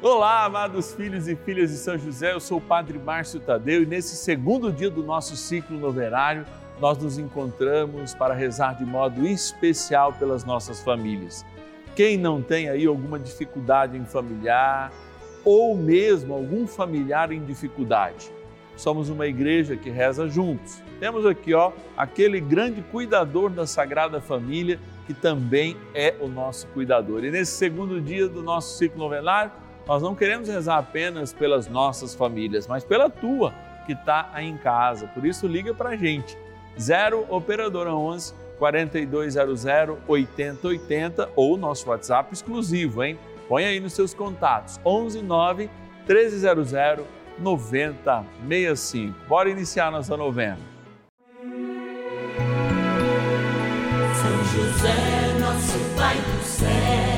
Olá, amados filhos e filhas de São José, eu sou o Padre Márcio Tadeu e nesse segundo dia do nosso ciclo novenário, nós nos encontramos para rezar de modo especial pelas nossas famílias. Quem não tem aí alguma dificuldade em familiar ou mesmo algum familiar em dificuldade? Somos uma igreja que reza juntos. Temos aqui, ó, aquele grande cuidador da Sagrada Família que também é o nosso cuidador. E nesse segundo dia do nosso ciclo novenário, nós não queremos rezar apenas pelas nossas famílias, mas pela tua que está aí em casa. Por isso, liga para a gente. 0 Operadora 11 4200 8080 ou nosso WhatsApp exclusivo, hein? Põe aí nos seus contatos. 11 9 1300 9065. Bora iniciar nossa novena. São José, nosso Pai do céu,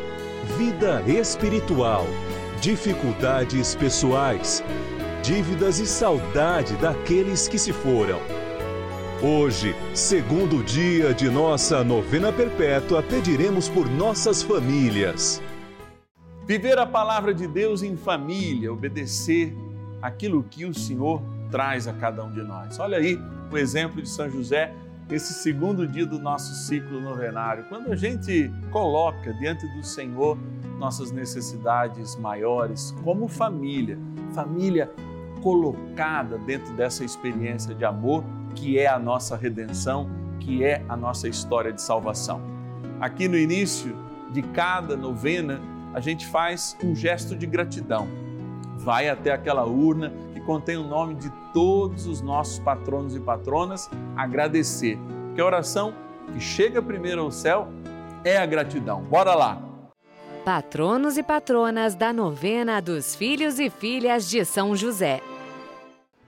vida espiritual, dificuldades pessoais, dívidas e saudade daqueles que se foram. Hoje, segundo dia de nossa novena perpétua, pediremos por nossas famílias. Viver a palavra de Deus em família, obedecer aquilo que o Senhor traz a cada um de nós. Olha aí o exemplo de São José nesse segundo dia do nosso ciclo novenário, quando a gente coloca diante do Senhor nossas necessidades maiores como família, família colocada dentro dessa experiência de amor que é a nossa redenção, que é a nossa história de salvação. Aqui no início de cada novena, a gente faz um gesto de gratidão. Vai até aquela urna contém o nome de todos os nossos patronos e patronas, agradecer. Porque a oração que chega primeiro ao céu é a gratidão. Bora lá! Patronos e patronas da novena dos filhos e filhas de São José.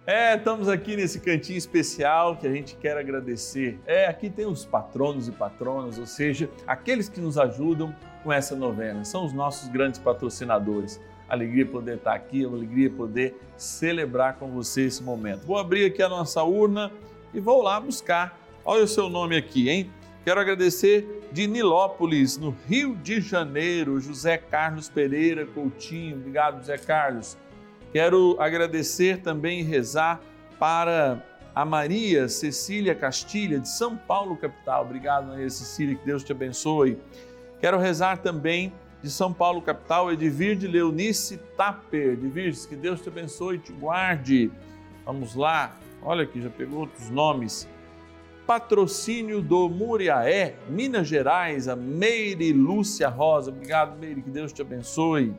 É, estamos aqui nesse cantinho especial que a gente quer agradecer. É, aqui tem os patronos e patronas, ou seja, aqueles que nos ajudam com essa novena. São os nossos grandes patrocinadores. Alegria poder estar aqui, alegria poder celebrar com você esse momento. Vou abrir aqui a nossa urna e vou lá buscar. Olha o seu nome aqui, hein? Quero agradecer de Nilópolis, no Rio de Janeiro, José Carlos Pereira Coutinho. Obrigado, José Carlos. Quero agradecer também e rezar para a Maria Cecília Castilha, de São Paulo, capital. Obrigado, Maria Cecília, que Deus te abençoe. Quero rezar também de São Paulo, capital, Edvir de Leonice Tapper. Edvir, que Deus te abençoe e te guarde. Vamos lá, olha aqui, já pegou outros nomes. Patrocínio do Muriaé, Minas Gerais, a Meire Lúcia Rosa. Obrigado, Meire, que Deus te abençoe.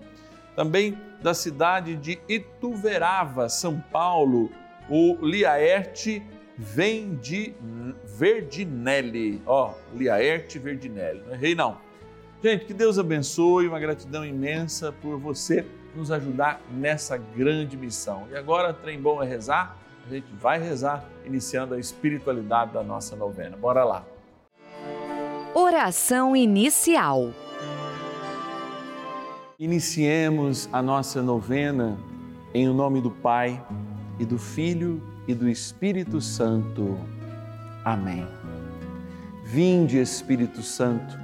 Também da cidade de Ituverava, São Paulo, o Liaerte vem de Verdinelli. Ó, Liaerte Verdinelli, não errei não. Gente, que Deus abençoe, uma gratidão imensa por você nos ajudar nessa grande missão. E agora, trem bom é rezar, a gente vai rezar, iniciando a espiritualidade da nossa novena. Bora lá. Oração inicial. Iniciemos a nossa novena em nome do Pai e do Filho e do Espírito Santo. Amém. Vinde, Espírito Santo,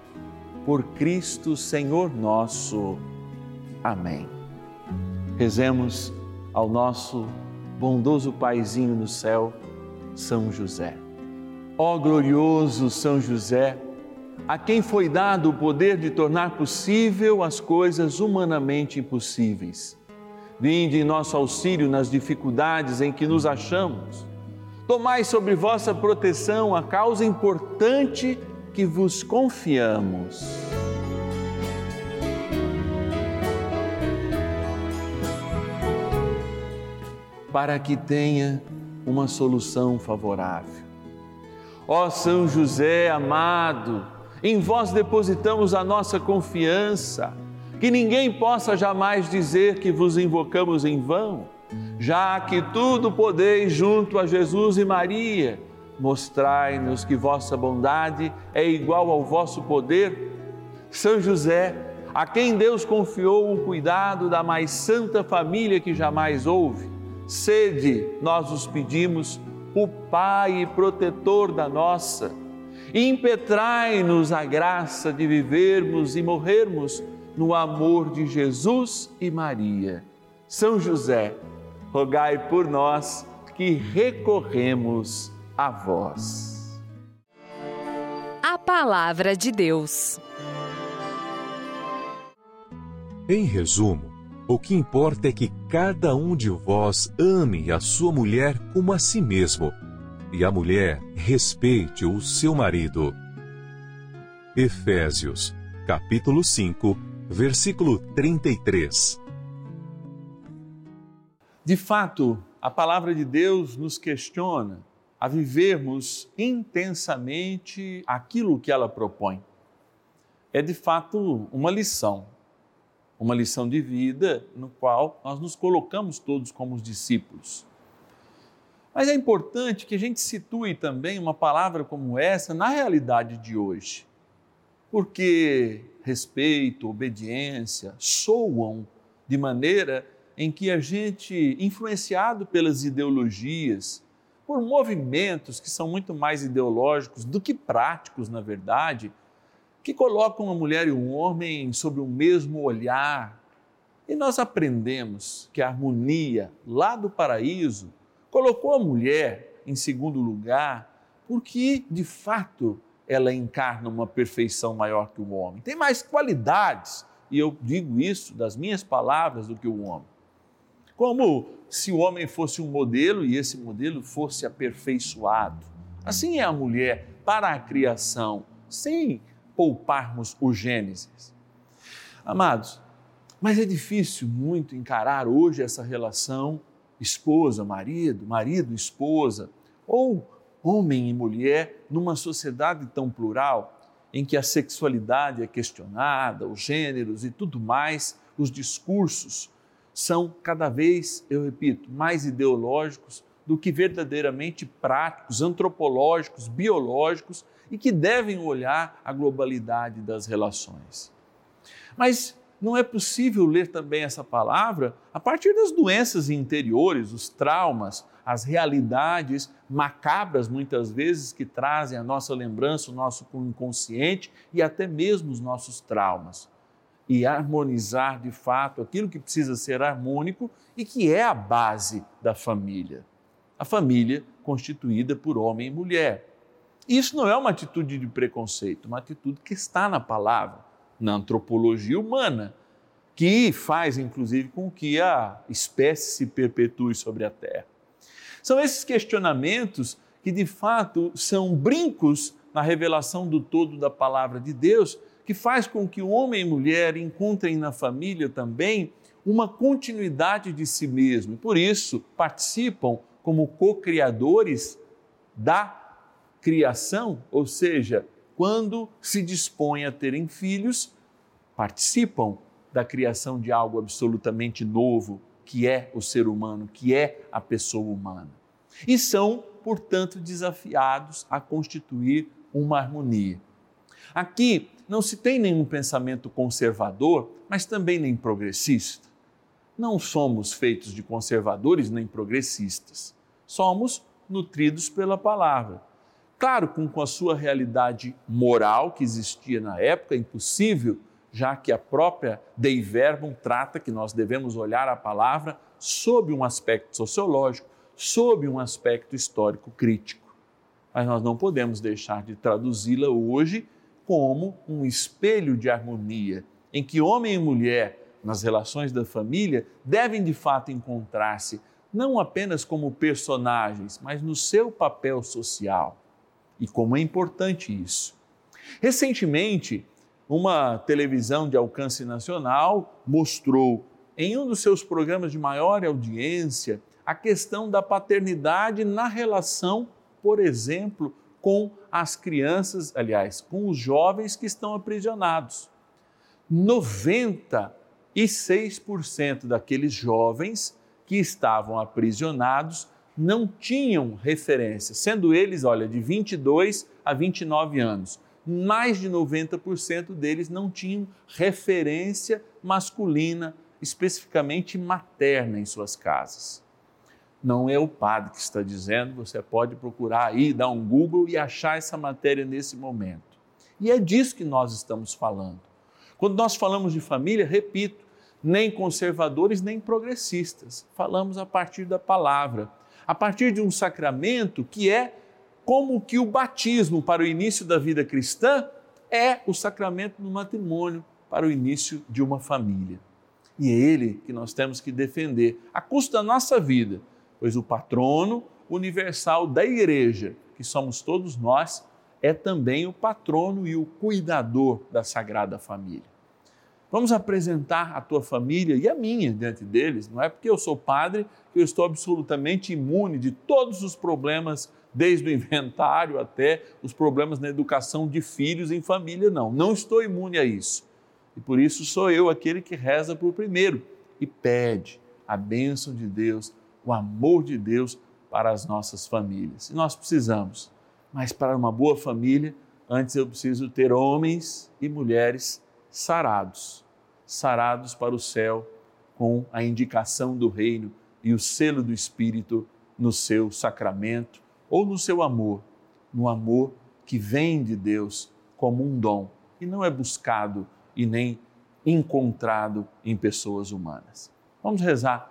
Por Cristo Senhor nosso. Amém. Rezemos ao nosso bondoso Paizinho no céu, São José. Ó glorioso São José, a quem foi dado o poder de tornar possível as coisas humanamente impossíveis. Vinde em nosso auxílio nas dificuldades em que nos achamos. Tomai sobre vossa proteção a causa importante que vos confiamos. Para que tenha uma solução favorável. Ó São José amado, em vós depositamos a nossa confiança, que ninguém possa jamais dizer que vos invocamos em vão, já que tudo podeis junto a Jesus e Maria mostrai-nos que vossa bondade é igual ao vosso poder. São José, a quem Deus confiou o cuidado da mais santa família que jamais houve, sede, nós os pedimos, o Pai protetor da nossa. Impetrai-nos a graça de vivermos e morrermos no amor de Jesus e Maria. São José, rogai por nós que recorremos a vós. A Palavra de Deus. Em resumo, o que importa é que cada um de vós ame a sua mulher como a si mesmo, e a mulher respeite o seu marido. Efésios, capítulo 5, versículo 33. De fato, a palavra de Deus nos questiona a vivermos intensamente aquilo que ela propõe. É de fato uma lição, uma lição de vida no qual nós nos colocamos todos como os discípulos. Mas é importante que a gente situe também uma palavra como essa na realidade de hoje, porque respeito, obediência soam de maneira em que a gente, influenciado pelas ideologias, por movimentos que são muito mais ideológicos do que práticos, na verdade, que colocam uma mulher e um homem sobre o mesmo olhar. E nós aprendemos que a harmonia lá do paraíso colocou a mulher em segundo lugar, porque de fato ela encarna uma perfeição maior que o homem. Tem mais qualidades, e eu digo isso das minhas palavras, do que o homem. Como se o homem fosse um modelo e esse modelo fosse aperfeiçoado. Assim é a mulher para a criação, sem pouparmos o Gênesis. Amados, mas é difícil muito encarar hoje essa relação esposa-marido, marido-esposa, ou homem e mulher numa sociedade tão plural em que a sexualidade é questionada, os gêneros e tudo mais, os discursos são cada vez, eu repito, mais ideológicos do que verdadeiramente práticos, antropológicos, biológicos e que devem olhar a globalidade das relações. Mas não é possível ler também essa palavra a partir das doenças interiores, os traumas, as realidades macabras muitas vezes que trazem a nossa lembrança, o nosso inconsciente e até mesmo os nossos traumas e harmonizar de fato aquilo que precisa ser harmônico e que é a base da família. A família constituída por homem e mulher. Isso não é uma atitude de preconceito, uma atitude que está na palavra, na antropologia humana, que faz inclusive com que a espécie se perpetue sobre a Terra. São esses questionamentos que de fato são brincos na revelação do todo da palavra de Deus que faz com que o homem e mulher encontrem na família também uma continuidade de si mesmo. Por isso, participam como co-criadores da criação, ou seja, quando se dispõem a terem filhos, participam da criação de algo absolutamente novo, que é o ser humano, que é a pessoa humana. E são, portanto, desafiados a constituir uma harmonia. Aqui não se tem nenhum pensamento conservador, mas também nem progressista. Não somos feitos de conservadores nem progressistas. Somos nutridos pela palavra. Claro, com, a sua realidade moral que existia na época, impossível, já que a própria Dei Verbum trata que nós devemos olhar a palavra sob um aspecto sociológico, sob um aspecto histórico crítico. Mas nós não podemos deixar de traduzi-la hoje como um espelho de harmonia, em que homem e mulher, nas relações da família, devem de fato encontrar-se não apenas como personagens, mas no seu papel social. E como é importante isso. Recentemente, uma televisão de alcance nacional mostrou em um dos seus programas de maior audiência a questão da paternidade na relação, por exemplo, com as crianças, aliás, com os jovens que estão aprisionados. 96% daqueles jovens que estavam aprisionados não tinham referência, sendo eles, olha, de 22 a 29 anos. Mais de 90% deles não tinham referência masculina, especificamente materna, em suas casas não é o padre que está dizendo, você pode procurar aí, dar um Google e achar essa matéria nesse momento. E é disso que nós estamos falando. Quando nós falamos de família, repito, nem conservadores nem progressistas, falamos a partir da palavra, a partir de um sacramento que é como que o batismo para o início da vida cristã é o sacramento do matrimônio para o início de uma família. E é ele que nós temos que defender, a custo da nossa vida pois o patrono universal da igreja, que somos todos nós, é também o patrono e o cuidador da Sagrada Família. Vamos apresentar a tua família e a minha diante deles. Não é porque eu sou padre que eu estou absolutamente imune de todos os problemas, desde o inventário até os problemas na educação de filhos em família, não. Não estou imune a isso. E por isso sou eu aquele que reza por primeiro e pede a bênção de Deus o amor de Deus para as nossas famílias. E nós precisamos, mas para uma boa família, antes eu preciso ter homens e mulheres sarados sarados para o céu com a indicação do reino e o selo do Espírito no seu sacramento ou no seu amor, no amor que vem de Deus como um dom e não é buscado e nem encontrado em pessoas humanas. Vamos rezar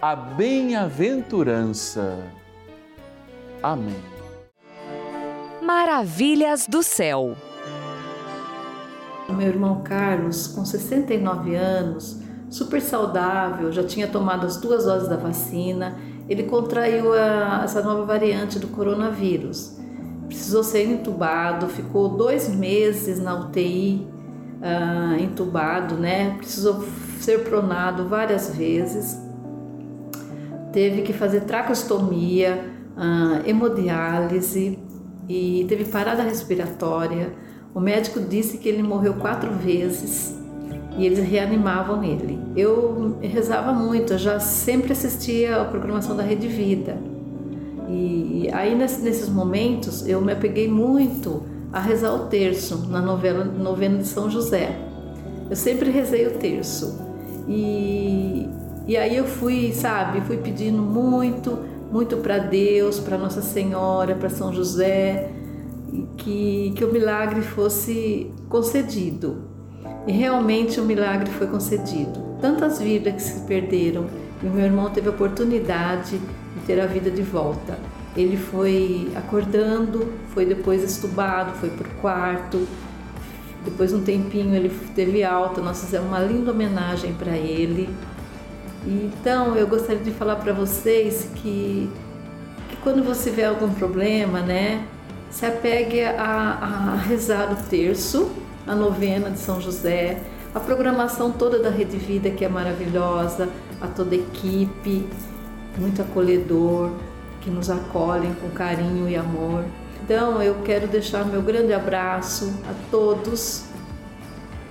a bem-aventurança. Amém. Maravilhas do céu. Meu irmão Carlos, com 69 anos, super saudável, já tinha tomado as duas doses da vacina, ele contraiu a, essa nova variante do coronavírus. Precisou ser entubado, ficou dois meses na UTI, uh, ah, entubado, né? Precisou ser pronado várias vezes teve que fazer tracostomia, uh, hemodiálise e teve parada respiratória. O médico disse que ele morreu quatro vezes e eles reanimavam ele. Eu rezava muito, eu já sempre assistia a programação da Rede Vida. E aí nesses momentos eu me apeguei muito a rezar o terço na novela novena de São José. Eu sempre rezei o terço. E e aí eu fui, sabe, fui pedindo muito, muito para Deus, para Nossa Senhora, para São José, que, que o milagre fosse concedido. E realmente o milagre foi concedido. Tantas vidas que se perderam e meu irmão teve a oportunidade de ter a vida de volta. Ele foi acordando, foi depois estubado, foi para o quarto. Depois um tempinho ele teve alta, nós fizemos uma linda homenagem para ele. Então, eu gostaria de falar para vocês que, que quando você vê algum problema, né, se apegue a, a rezar o terço, a novena de São José, a programação toda da Rede Vida, que é maravilhosa, a toda a equipe, muito acolhedor, que nos acolhem com carinho e amor. Então, eu quero deixar meu grande abraço a todos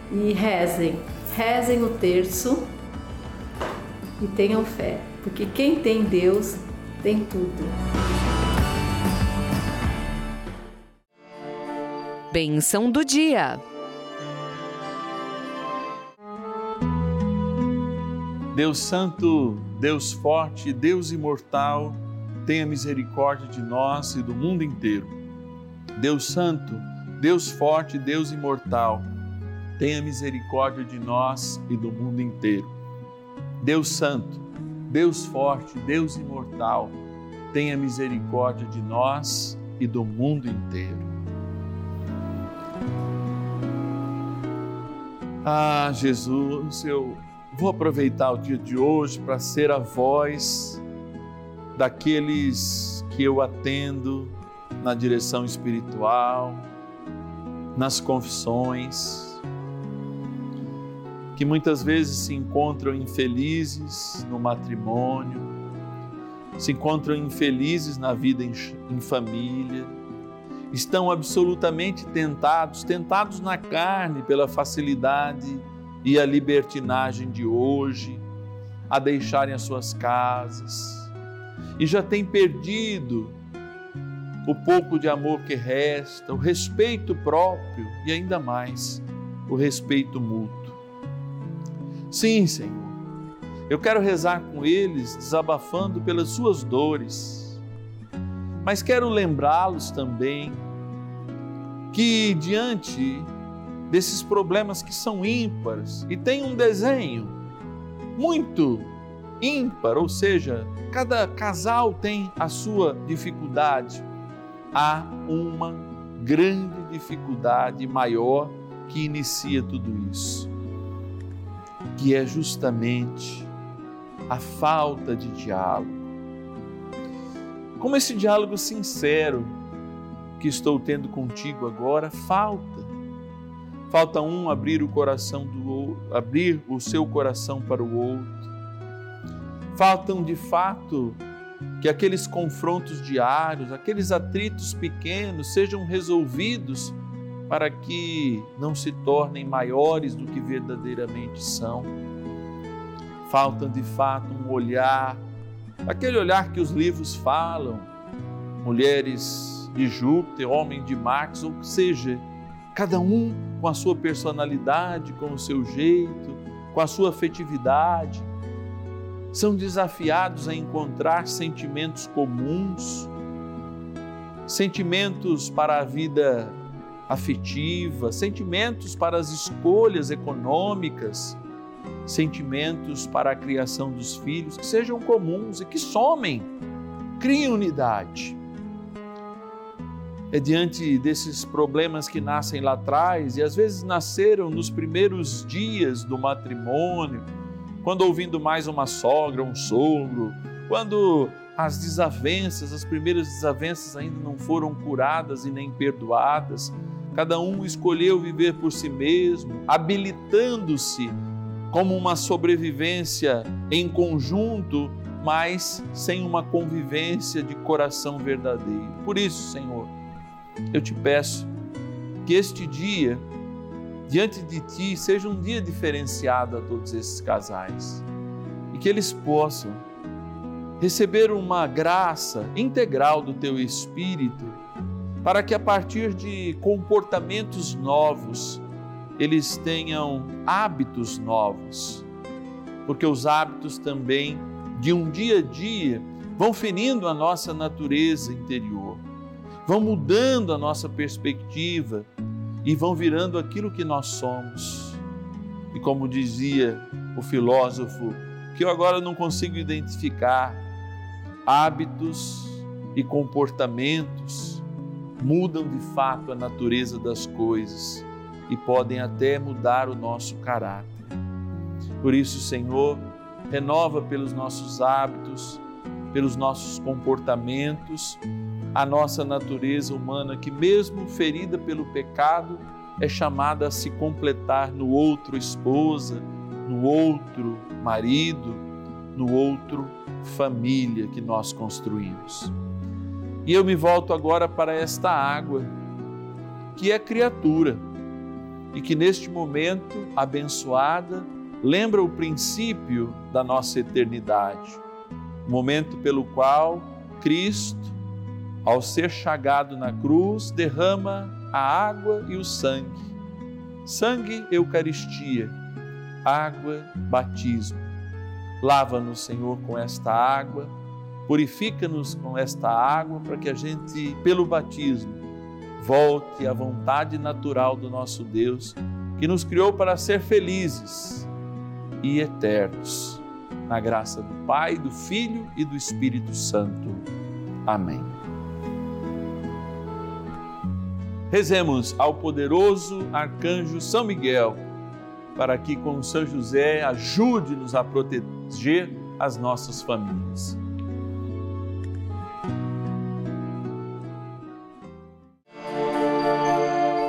e rezem, rezem o terço e tenham fé, porque quem tem Deus tem tudo. Benção do dia. Deus Santo, Deus Forte, Deus Imortal, tenha misericórdia de nós e do mundo inteiro. Deus Santo, Deus Forte, Deus Imortal, tenha misericórdia de nós e do mundo inteiro. Deus Santo, Deus Forte, Deus Imortal, tenha misericórdia de nós e do mundo inteiro. Ah, Jesus, eu vou aproveitar o dia de hoje para ser a voz daqueles que eu atendo na direção espiritual, nas confissões que muitas vezes se encontram infelizes no matrimônio, se encontram infelizes na vida em, em família, estão absolutamente tentados, tentados na carne pela facilidade e a libertinagem de hoje, a deixarem as suas casas, e já têm perdido o pouco de amor que resta, o respeito próprio e ainda mais o respeito mútuo. Sim, Senhor. Eu quero rezar com eles, desabafando pelas suas dores, mas quero lembrá-los também que diante desses problemas que são ímpares e tem um desenho muito ímpar, ou seja, cada casal tem a sua dificuldade, há uma grande dificuldade maior que inicia tudo isso que é justamente a falta de diálogo. Como esse diálogo sincero que estou tendo contigo agora falta. Falta um abrir o coração do outro, abrir o seu coração para o outro. Faltam de fato que aqueles confrontos diários, aqueles atritos pequenos sejam resolvidos para que não se tornem maiores do que verdadeiramente são. Falta de fato um olhar, aquele olhar que os livros falam, mulheres de Júpiter, homem de Marx, ou seja, cada um com a sua personalidade, com o seu jeito, com a sua afetividade, são desafiados a encontrar sentimentos comuns, sentimentos para a vida afetiva, sentimentos para as escolhas econômicas, sentimentos para a criação dos filhos que sejam comuns e que somem, criem unidade. É diante desses problemas que nascem lá atrás e às vezes nasceram nos primeiros dias do matrimônio, quando ouvindo mais uma sogra, um sogro, quando as desavenças, as primeiras desavenças ainda não foram curadas e nem perdoadas, cada um escolheu viver por si mesmo, habilitando-se como uma sobrevivência em conjunto, mas sem uma convivência de coração verdadeiro. Por isso, Senhor, eu te peço que este dia, diante de ti, seja um dia diferenciado a todos esses casais e que eles possam receber uma graça integral do teu Espírito, para que a partir de comportamentos novos, eles tenham hábitos novos, porque os hábitos também de um dia a dia vão ferindo a nossa natureza interior, vão mudando a nossa perspectiva e vão virando aquilo que nós somos. E como dizia o filósofo, que eu agora não consigo identificar, hábitos e comportamentos mudam de fato a natureza das coisas e podem até mudar o nosso caráter. Por isso, Senhor, renova pelos nossos hábitos, pelos nossos comportamentos, a nossa natureza humana que, mesmo ferida pelo pecado, é chamada a se completar no outro esposa, no outro marido, no outro família que nós construímos. E eu me volto agora para esta água, que é criatura, e que neste momento abençoada lembra o princípio da nossa eternidade, momento pelo qual Cristo, ao ser chagado na cruz, derrama a água e o sangue. Sangue, Eucaristia, água, batismo Lava-nos, Senhor, com esta água, purifica-nos com esta água, para que a gente, pelo batismo, volte à vontade natural do nosso Deus, que nos criou para ser felizes e eternos. Na graça do Pai, do Filho e do Espírito Santo. Amém. Rezemos ao poderoso arcanjo São Miguel para que, com São José, ajude-nos a proteger as nossas famílias.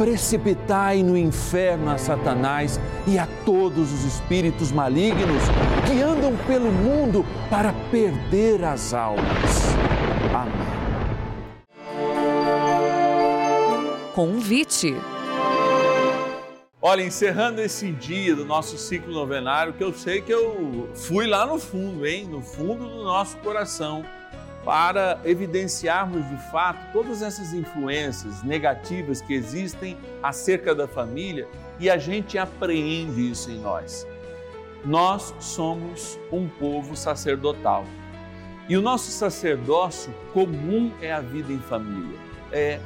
precipitai no inferno a Satanás e a todos os espíritos malignos que andam pelo mundo para perder as almas. Amém. Convite. Olha, encerrando esse dia do nosso ciclo novenário, que eu sei que eu fui lá no fundo, hein? No fundo do nosso coração para evidenciarmos de fato todas essas influências negativas que existem acerca da família e a gente apreende isso em nós. Nós somos um povo sacerdotal e o nosso sacerdócio comum é a vida em família. É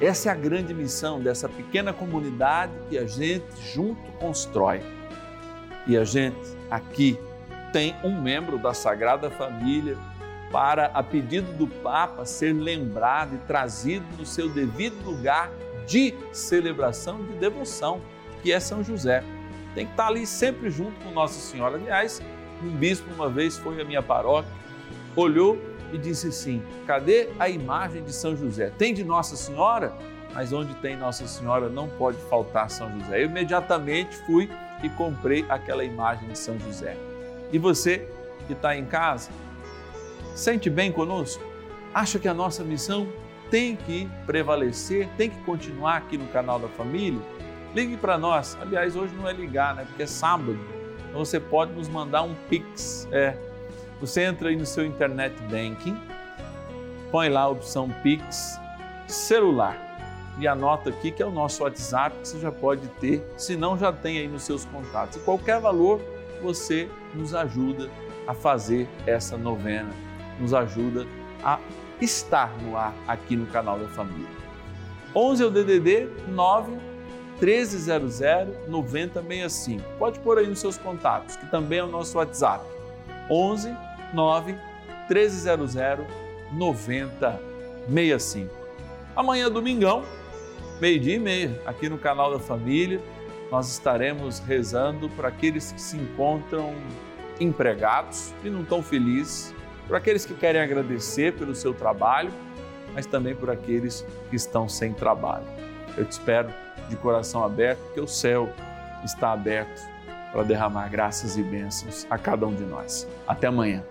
essa é a grande missão dessa pequena comunidade que a gente junto constrói. E a gente aqui tem um membro da Sagrada Família para, a pedido do Papa, ser lembrado e trazido no seu devido lugar de celebração de devoção, que é São José. Tem que estar ali sempre junto com Nossa Senhora. Aliás, um bispo uma vez foi à minha paróquia, olhou e disse assim: cadê a imagem de São José? Tem de Nossa Senhora? Mas onde tem Nossa Senhora não pode faltar São José. Eu imediatamente fui e comprei aquela imagem de São José. E você que está em casa, Sente bem conosco? Acha que a nossa missão tem que prevalecer, tem que continuar aqui no canal da família? Ligue para nós. Aliás, hoje não é ligar, né? Porque é sábado. Então você pode nos mandar um Pix. É. Você entra aí no seu internet banking, põe lá a opção Pix celular e anota aqui que é o nosso WhatsApp que você já pode ter, se não já tem aí nos seus contatos. E qualquer valor você nos ajuda a fazer essa novena, nos ajuda a estar no ar aqui no canal da família. 11 é o DDD 9 1300 9065. Pode pôr aí nos seus contatos, que também é o nosso WhatsApp. 11 9 1300 9065. Amanhã, domingão, meio-dia e meia, aqui no canal da Família, nós estaremos rezando para aqueles que se encontram empregados e não estão felizes, por aqueles que querem agradecer pelo seu trabalho, mas também por aqueles que estão sem trabalho. Eu te espero de coração aberto, porque o céu está aberto para derramar graças e bênçãos a cada um de nós. Até amanhã.